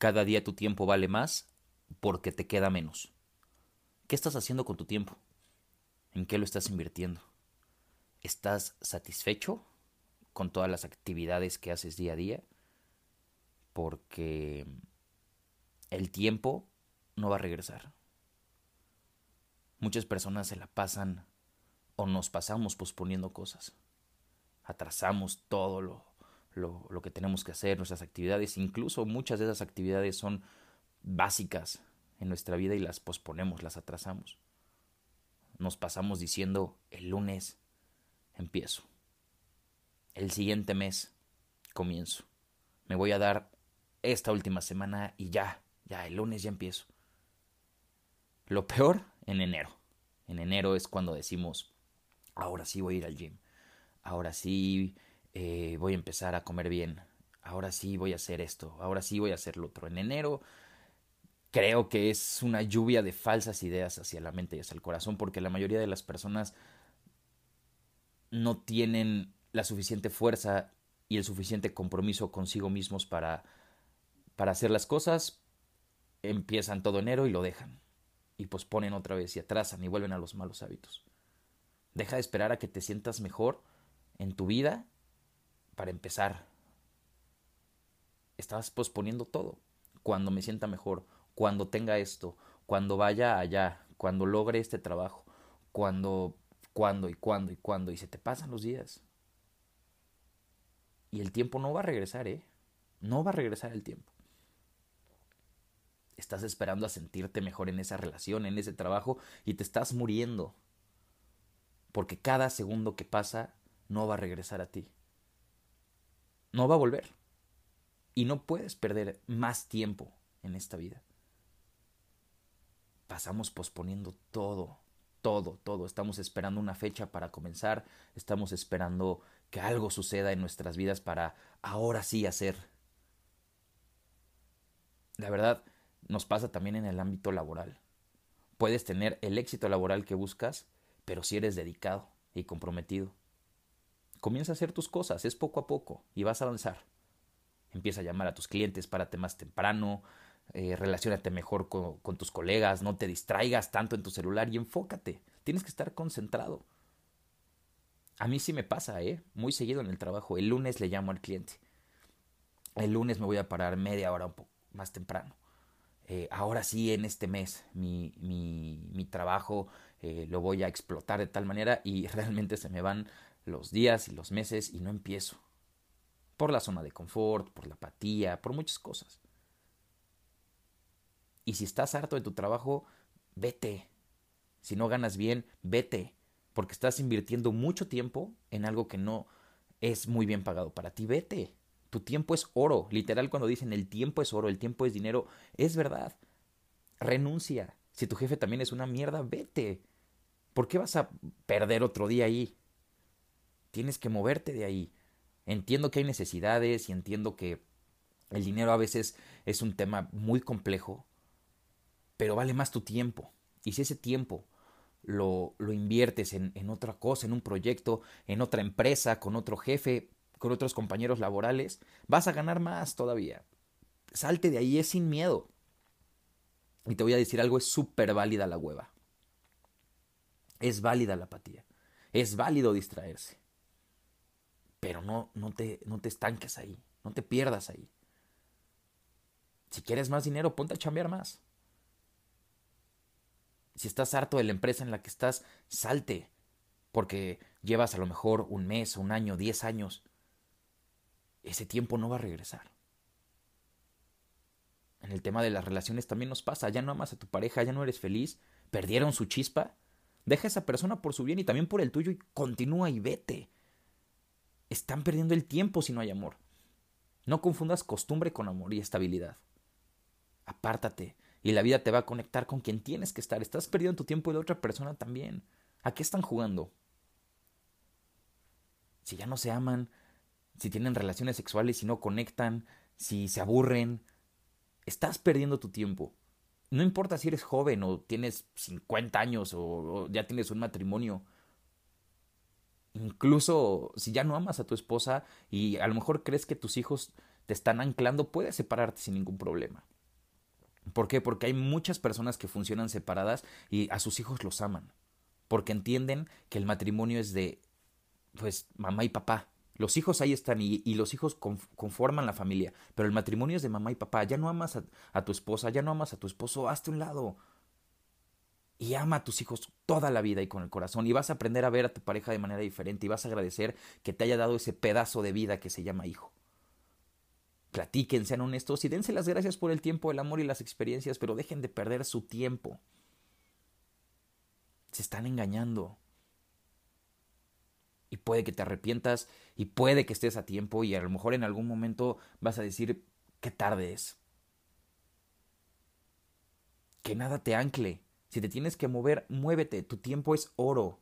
Cada día tu tiempo vale más porque te queda menos. ¿Qué estás haciendo con tu tiempo? ¿En qué lo estás invirtiendo? ¿Estás satisfecho con todas las actividades que haces día a día? Porque el tiempo no va a regresar. Muchas personas se la pasan o nos pasamos posponiendo cosas. Atrasamos todo lo, lo, que tenemos que hacer, nuestras actividades. Incluso muchas de esas actividades son básicas en nuestra vida y las posponemos, las atrasamos. Nos pasamos diciendo, el lunes empiezo. El siguiente mes comienzo. Me voy a dar esta última semana y ya, ya, el lunes ya empiezo. Lo peor en enero. En enero es cuando decimos, ahora sí voy a ir al gym. Ahora sí eh, voy a empezar a comer bien. Ahora sí voy a hacer esto. Ahora sí voy a hacer lo otro. En enero creo que es una lluvia de falsas ideas hacia la mente y hacia el corazón porque la mayoría de las personas no tienen la suficiente fuerza y el suficiente compromiso consigo mismos para, para hacer las cosas, empiezan todo enero y lo dejan. Y posponen otra vez y atrasan y vuelven a los malos hábitos. Deja de esperar a que te sientas mejor en tu vida para empezar. Estás posponiendo todo. Cuando me sienta mejor, cuando tenga esto, cuando vaya allá, cuando logre este trabajo, cuando, cuando y cuando y cuando, y se te pasan los días. Y el tiempo no va a regresar, ¿eh? No va a regresar el tiempo. Estás esperando a sentirte mejor en esa relación, en ese trabajo, y te estás muriendo. Porque cada segundo que pasa no va a regresar a ti. No va a volver. Y no puedes perder más tiempo en esta vida pasamos posponiendo todo, todo, todo. Estamos esperando una fecha para comenzar, estamos esperando que algo suceda en nuestras vidas para ahora sí hacer. La verdad, nos pasa también en el ámbito laboral. Puedes tener el éxito laboral que buscas, pero si eres dedicado y comprometido. Comienza a hacer tus cosas, es poco a poco y vas a avanzar. Empieza a llamar a tus clientes, párate más temprano, eh, relacionate mejor con, tus colegas, no te distraigas tanto en tu celular y enfócate. Tienes que estar concentrado. A mí sí me pasa, ¿eh? Muy seguido en el trabajo. El lunes le llamo al cliente. El lunes me voy a parar media hora un poco más temprano. Eh, ahora sí, en este mes, mi, mi, mi trabajo eh, lo voy a explotar de tal manera y realmente se me van los días y los meses y no empiezo. Por la zona de confort, por la apatía, por muchas cosas. Y si estás harto de tu trabajo, vete. Si no ganas bien, vete. Porque estás invirtiendo mucho tiempo en algo que no es muy bien pagado para ti. Vete. Tu tiempo es oro. Literal cuando dicen el tiempo es oro, el tiempo es dinero, es verdad. Renuncia. Si tu jefe también es una mierda, vete. ¿Por qué vas a perder otro día ahí? Tienes que moverte de ahí. Entiendo que hay necesidades y entiendo que el dinero a veces es un tema muy complejo, pero vale más tu tiempo. Y si ese tiempo lo, lo inviertes en, en otra cosa, en un proyecto, en otra empresa, con otro jefe, con otros compañeros laborales, vas a ganar más todavía. Salte de ahí, es sin miedo. Y te voy a decir algo, es súper válida la hueva. Es válida la apatía. Es válido distraerse. Pero no, no, te, no te estanques ahí. No te pierdas ahí. Si quieres más dinero, ponte a chambear más. Si estás harto de la empresa en la que estás, salte, porque llevas a lo mejor un mes, un año, diez años. Ese tiempo no va a regresar. En el tema de las relaciones también nos pasa, ya no amas a tu pareja, ya no eres feliz, perdieron su chispa. Deja a esa persona por su bien y también por el tuyo y continúa y vete. Están perdiendo el tiempo si no hay amor. No confundas costumbre con amor y estabilidad. Apártate, y la vida te va a conectar con quien tienes que estar. Estás perdiendo tu tiempo y la otra persona también. ¿A qué están jugando? Si ya no se aman, si tienen relaciones sexuales y no conectan, si se aburren, estás perdiendo tu tiempo. No importa si eres joven o tienes 50 años o ya tienes un matrimonio. Incluso si ya no amas a tu esposa y a lo mejor crees que tus hijos te están anclando, puedes separarte sin ningún problema. ¿Por qué? Porque hay muchas personas que funcionan separadas y a sus hijos los aman. Porque entienden que el matrimonio es de, pues, mamá y papá. Los hijos ahí están y, los hijos conforman la familia. Pero el matrimonio es de mamá y papá. Ya no amas a, a tu esposa, ya no amas a tu esposo, hazte un lado. Y ama a tus hijos toda la vida y con el corazón. Y vas a aprender a ver a tu pareja de manera diferente. Y vas a agradecer que te haya dado ese pedazo de vida que se llama hijo platiquen, sean honestos y dense las gracias por el tiempo, el amor y las experiencias, pero dejen de perder su tiempo. Se están engañando. Y puede que te arrepientas y puede que estés a tiempo y a lo mejor en algún momento vas a decir qué tarde es. Que nada te ancle. Si te tienes que mover, muévete. Tu tiempo es oro.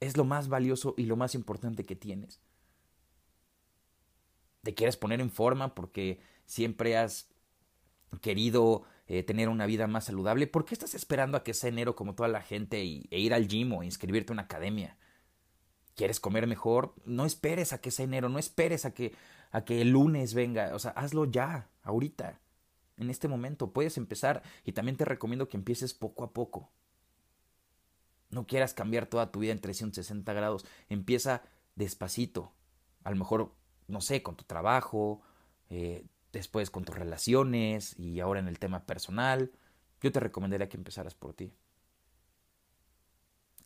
Es lo más valioso y lo más importante que tienes te quieres poner en forma porque siempre has querido eh, tener una vida más saludable, ¿por qué estás esperando a que sea enero como toda la gente y, e ir al gym o inscribirte a una academia? ¿Quieres comer mejor? No esperes a que sea enero, no esperes a que, a que el lunes venga, o sea, hazlo ya, ahorita, en este momento, puedes empezar y también te recomiendo que empieces poco a poco. No quieras cambiar toda tu vida en 360 grados, empieza despacito, a lo mejor no sé, con tu trabajo, eh, después con tus relaciones y ahora en el tema personal, yo te recomendaría que empezaras por ti.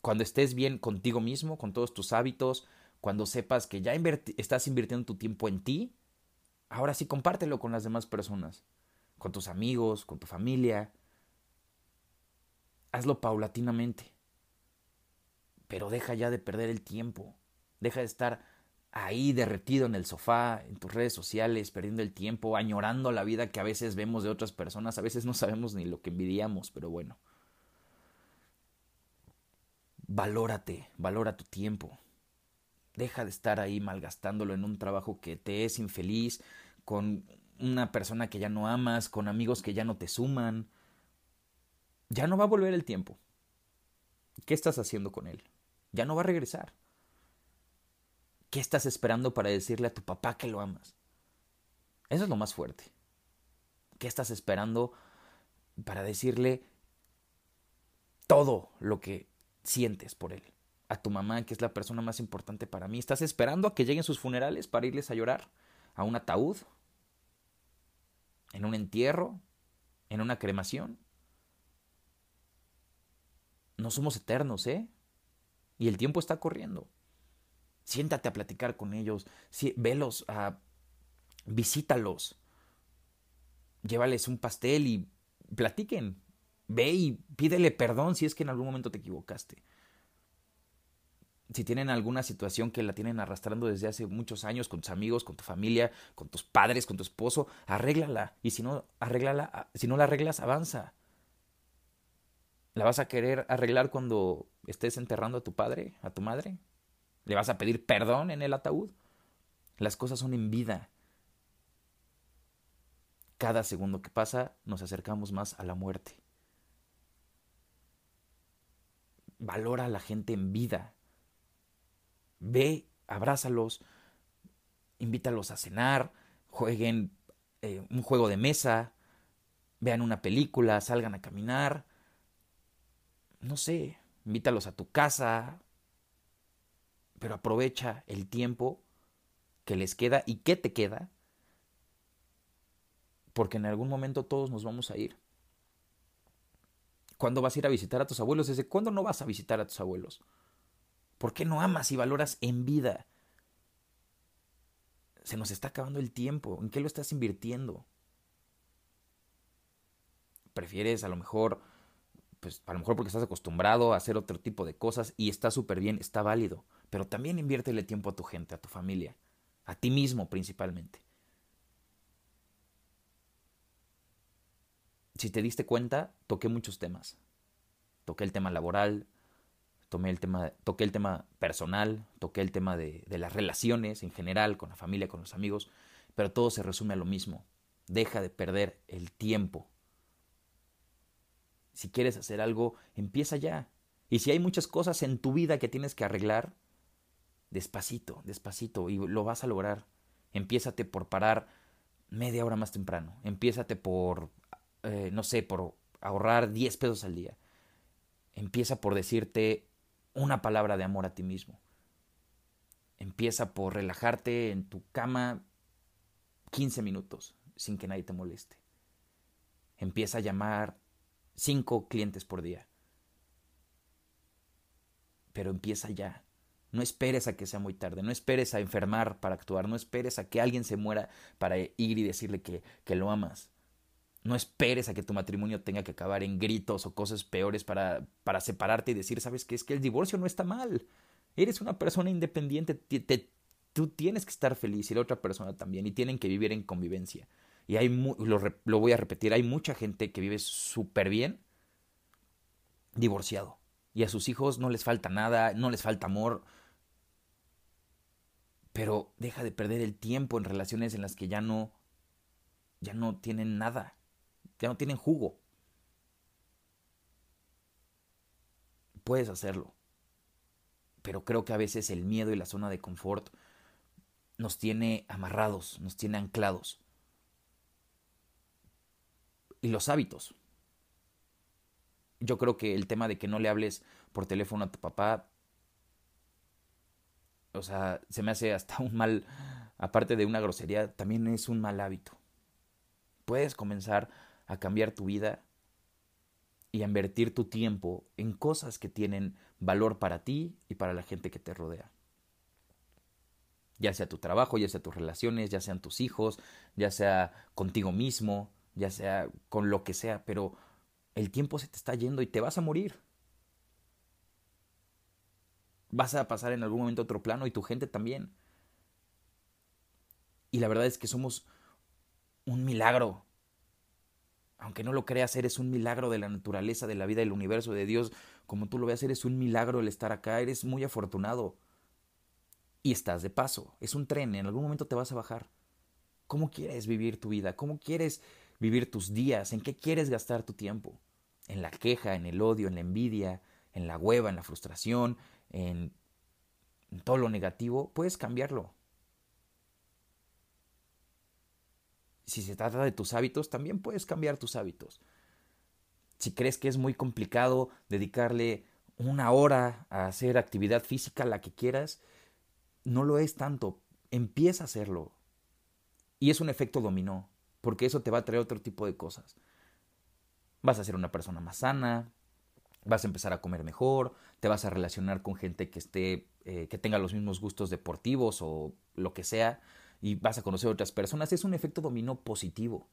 Cuando estés bien contigo mismo, con todos tus hábitos, cuando sepas que ya estás invirtiendo tu tiempo en ti, ahora sí compártelo con las demás personas, con tus amigos, con tu familia. Hazlo paulatinamente. Pero deja ya de perder el tiempo. Deja de estar ahí derretido en el sofá, en tus redes sociales, perdiendo el tiempo, añorando la vida que a veces vemos de otras personas, a veces no sabemos ni lo que envidiamos, pero bueno. Valórate, valora tu tiempo. Deja de estar ahí malgastándolo en un trabajo que te es infeliz, con una persona que ya no amas, con amigos que ya no te suman. Ya no va a volver el tiempo. ¿Qué estás haciendo con él? Ya no va a regresar. ¿Qué estás esperando para decirle a tu papá que lo amas? Eso es lo más fuerte. ¿Qué estás esperando para decirle todo lo que sientes por él? A tu mamá, que es la persona más importante para mí. ¿Estás esperando a que lleguen sus funerales para irles a llorar? ¿A un ataúd? ¿En un entierro? ¿En una cremación? No somos eternos, ¿eh? Y el tiempo está corriendo. Siéntate a platicar con ellos, velos, a visítalos, llévales un pastel y platiquen. Ve y pídele perdón si es que en algún momento te equivocaste. Si tienen alguna situación que la tienen arrastrando desde hace muchos años con tus amigos, con tu familia, con tus padres, con tu esposo, arréglala. Y si no, arréglala, si no la arreglas, avanza. ¿La vas a querer arreglar cuando estés enterrando a tu padre, a tu madre? ¿Le vas a pedir perdón en el ataúd? Las cosas son en vida. Cada segundo que pasa nos acercamos más a la muerte. Valora a la gente en vida. Ve, abrázalos, invítalos a cenar, jueguen eh, un juego de mesa, vean una película, salgan a caminar. No sé, invítalos a tu casa, pero aprovecha el tiempo que les queda y que te queda, porque en algún momento todos nos vamos a ir. ¿Cuándo vas a ir a visitar a tus abuelos? ¿Desde cuándo no vas a visitar a tus abuelos? ¿Por qué no amas y valoras en vida? Se nos está acabando el tiempo. ¿En qué lo estás invirtiendo? ¿Prefieres a lo mejor, pues a lo mejor porque estás acostumbrado a hacer otro tipo de cosas y está súper bien, está válido? pero también inviértele tiempo a tu gente, a tu familia, a ti mismo principalmente. Si te diste cuenta, toqué muchos temas. Toqué el tema laboral, el tema, toqué el tema personal, toqué el tema de, de las relaciones en general, con la familia, con los amigos, pero todo se resume a lo mismo. Deja de perder el tiempo. Si quieres hacer algo, empieza ya. Y si hay muchas cosas en tu vida que tienes que arreglar, despacito, despacito, y lo vas a lograr. Empiézate por parar media hora más temprano. Empiézate por, eh, no sé, por ahorrar 10 pesos al día. Empieza por decirte una palabra de amor a ti mismo. Empieza por relajarte en tu cama 15 minutos sin que nadie te moleste. Empieza a llamar 5 clientes por día. Pero empieza ya. No esperes a que sea muy tarde, no esperes a enfermar para actuar, no esperes a que alguien se muera para ir y decirle que, que lo amas. No esperes a que tu matrimonio tenga que acabar en gritos o cosas peores para, para separarte y decir, ¿sabes qué? Es que el divorcio no está mal. Eres una persona independiente, tú tienes que estar feliz y la otra persona también, y tienen que vivir en convivencia. Y hay, lo, lo voy a repetir, hay mucha gente que vive súper bien divorciado. Y a sus hijos no les falta nada, no les falta amor, pero deja de perder el tiempo en relaciones en las que ya no ya no tienen nada, ya no tienen jugo. Puedes hacerlo. Pero creo que a veces el miedo y la zona de confort nos tiene amarrados, nos tiene anclados. Y los hábitos. Yo creo que el tema de que no le hables por teléfono a tu papá o sea, se me hace hasta un mal, aparte de una grosería, también es un mal hábito. Puedes comenzar a cambiar tu vida y a invertir tu tiempo en cosas que tienen valor para ti y para la gente que te rodea. Ya sea tu trabajo, ya sea tus relaciones, ya sean tus hijos, ya sea contigo mismo, ya sea con lo que sea, pero el tiempo se te está yendo y te vas a morir vas a pasar en algún momento a otro plano y tu gente también. Y la verdad es que somos un milagro. Aunque no lo creas, eres un milagro de la naturaleza, de la vida, del universo, de Dios. Como tú lo veas, eres un milagro el estar acá. Eres muy afortunado. Y estás de paso. Es un tren. En algún momento te vas a bajar. ¿Cómo quieres vivir tu vida? ¿Cómo quieres vivir tus días? ¿En qué quieres gastar tu tiempo? ¿En la queja, en el odio, en la envidia, en la hueva, en la frustración, en todo lo negativo, puedes cambiarlo. Si se trata de tus hábitos, también puedes cambiar tus hábitos. Si crees que es muy complicado dedicarle una hora a hacer actividad física, la que quieras, no lo es tanto. Empieza a hacerlo. Y es un efecto dominó, porque eso te va a traer otro tipo de cosas. Vas a ser una persona más sana, vas a empezar a comer mejor, te vas a relacionar con gente que esté, eh, que tenga los mismos gustos deportivos o lo que sea, y vas a conocer otras personas. Es un efecto dominó positivo.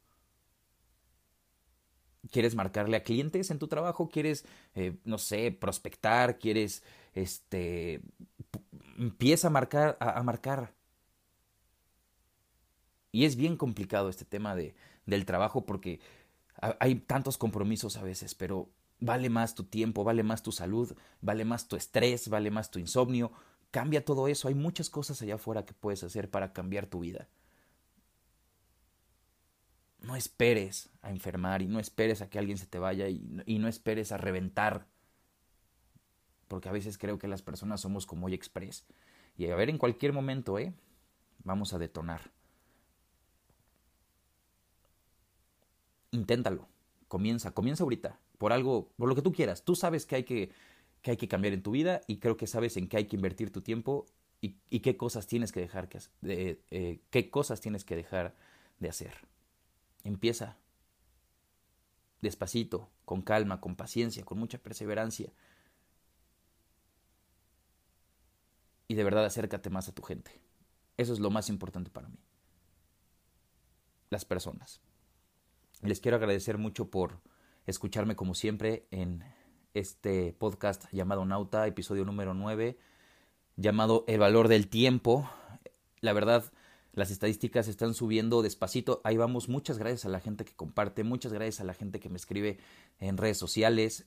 ¿Quieres marcarle a clientes en tu trabajo? ¿Quieres, eh, no sé, prospectar? ¿Quieres, este, empieza a marcar, a, marcar? Y es bien complicado este tema de, del trabajo porque hay tantos compromisos a veces, pero Vale más tu tiempo, vale más tu salud, vale más tu estrés, vale más tu insomnio. Cambia todo eso. Hay muchas cosas allá afuera que puedes hacer para cambiar tu vida. No esperes a enfermar y no esperes a que alguien se te vaya y, no esperes a reventar. Porque a veces creo que las personas somos como hoy express. Y a ver, en cualquier momento, ¿eh? Vamos a detonar. Inténtalo. Comienza, comienza ahorita por algo, por lo que tú quieras. Tú sabes que hay que, que, hay que cambiar en tu vida y creo que sabes en qué hay que invertir tu tiempo y, qué cosas tienes que dejar que, eh, qué cosas tienes que dejar de hacer. Empieza despacito, con calma, con paciencia, con mucha perseverancia. Y de verdad acércate más a tu gente. Eso es lo más importante para mí. Las personas. Les quiero agradecer mucho por escucharme como siempre en este podcast llamado Nauta, episodio número 9, llamado El valor del tiempo. La verdad, las estadísticas están subiendo despacito. Ahí vamos. Muchas gracias a la gente que comparte, muchas gracias a la gente que me escribe en redes sociales.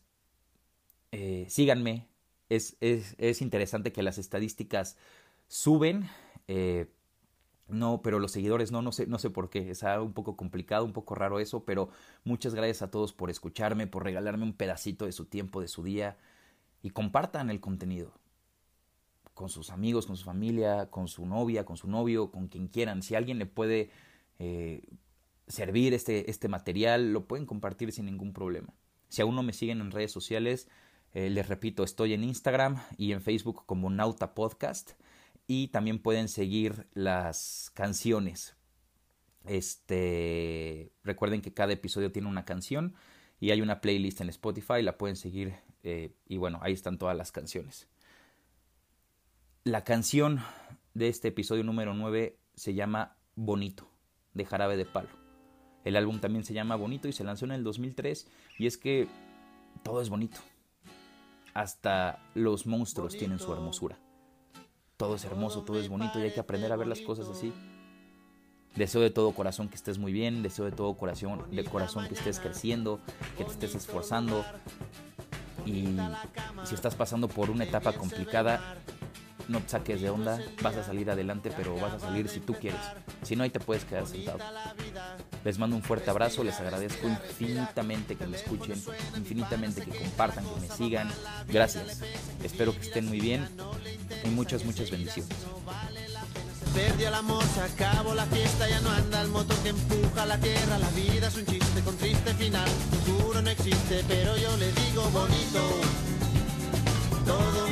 Eh, síganme. Es, es, es, interesante que las estadísticas suben. Eh, no, pero los seguidores no, no sé, no sé por qué. Es un poco complicado, un poco raro eso, pero muchas gracias a todos por escucharme, por regalarme un pedacito de su tiempo, de su día y compartan el contenido con sus amigos, con su familia, con su novia, con su novio, con quien quieran. Si alguien le puede eh, servir este, este material, lo pueden compartir sin ningún problema. Si aún no me siguen en redes sociales, eh, les repito, estoy en Instagram y en Facebook como Nauta Podcast y también pueden seguir las canciones. Este, recuerden que cada episodio tiene una canción y hay una playlist en Spotify, la pueden seguir eh, y bueno, ahí están todas las canciones. La canción de este episodio número 9 se llama Bonito, de Jarabe de Palo. El álbum también se llama Bonito y se lanzó en el 2003 y es que todo es bonito. Hasta los monstruos tienen su hermosura. Todo es hermoso, todo es bonito y hay que aprender a ver las cosas así. Deseo de todo corazón que estés muy bien, deseo de todo corazón, de corazón que estés creciendo, que te estés esforzando. Y si estás pasando por una etapa complicada, no te saques de onda, vas a salir adelante, pero vas a salir si tú quieres. Si no, ahí te puedes quedar sentado. Les mando un fuerte abrazo, les agradezco infinitamente que me escuchen, infinitamente que compartan, que me sigan. Gracias. Espero que estén muy bien y muchas, muchas bendiciones. Perdió el amor, se acabó la fiesta, ya no anda el motor que empuja la tierra. La vida es un chiste con triste final, futuro no existe, pero yo le digo bonito. Todo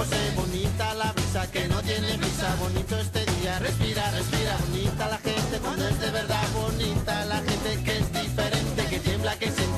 Bonita la brisa que no tiene brisa, bonito este día, respira, respira, bonita la gente cuando es de verdad, bonita la gente que es diferente, que tiembla, que siente,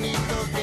bonito que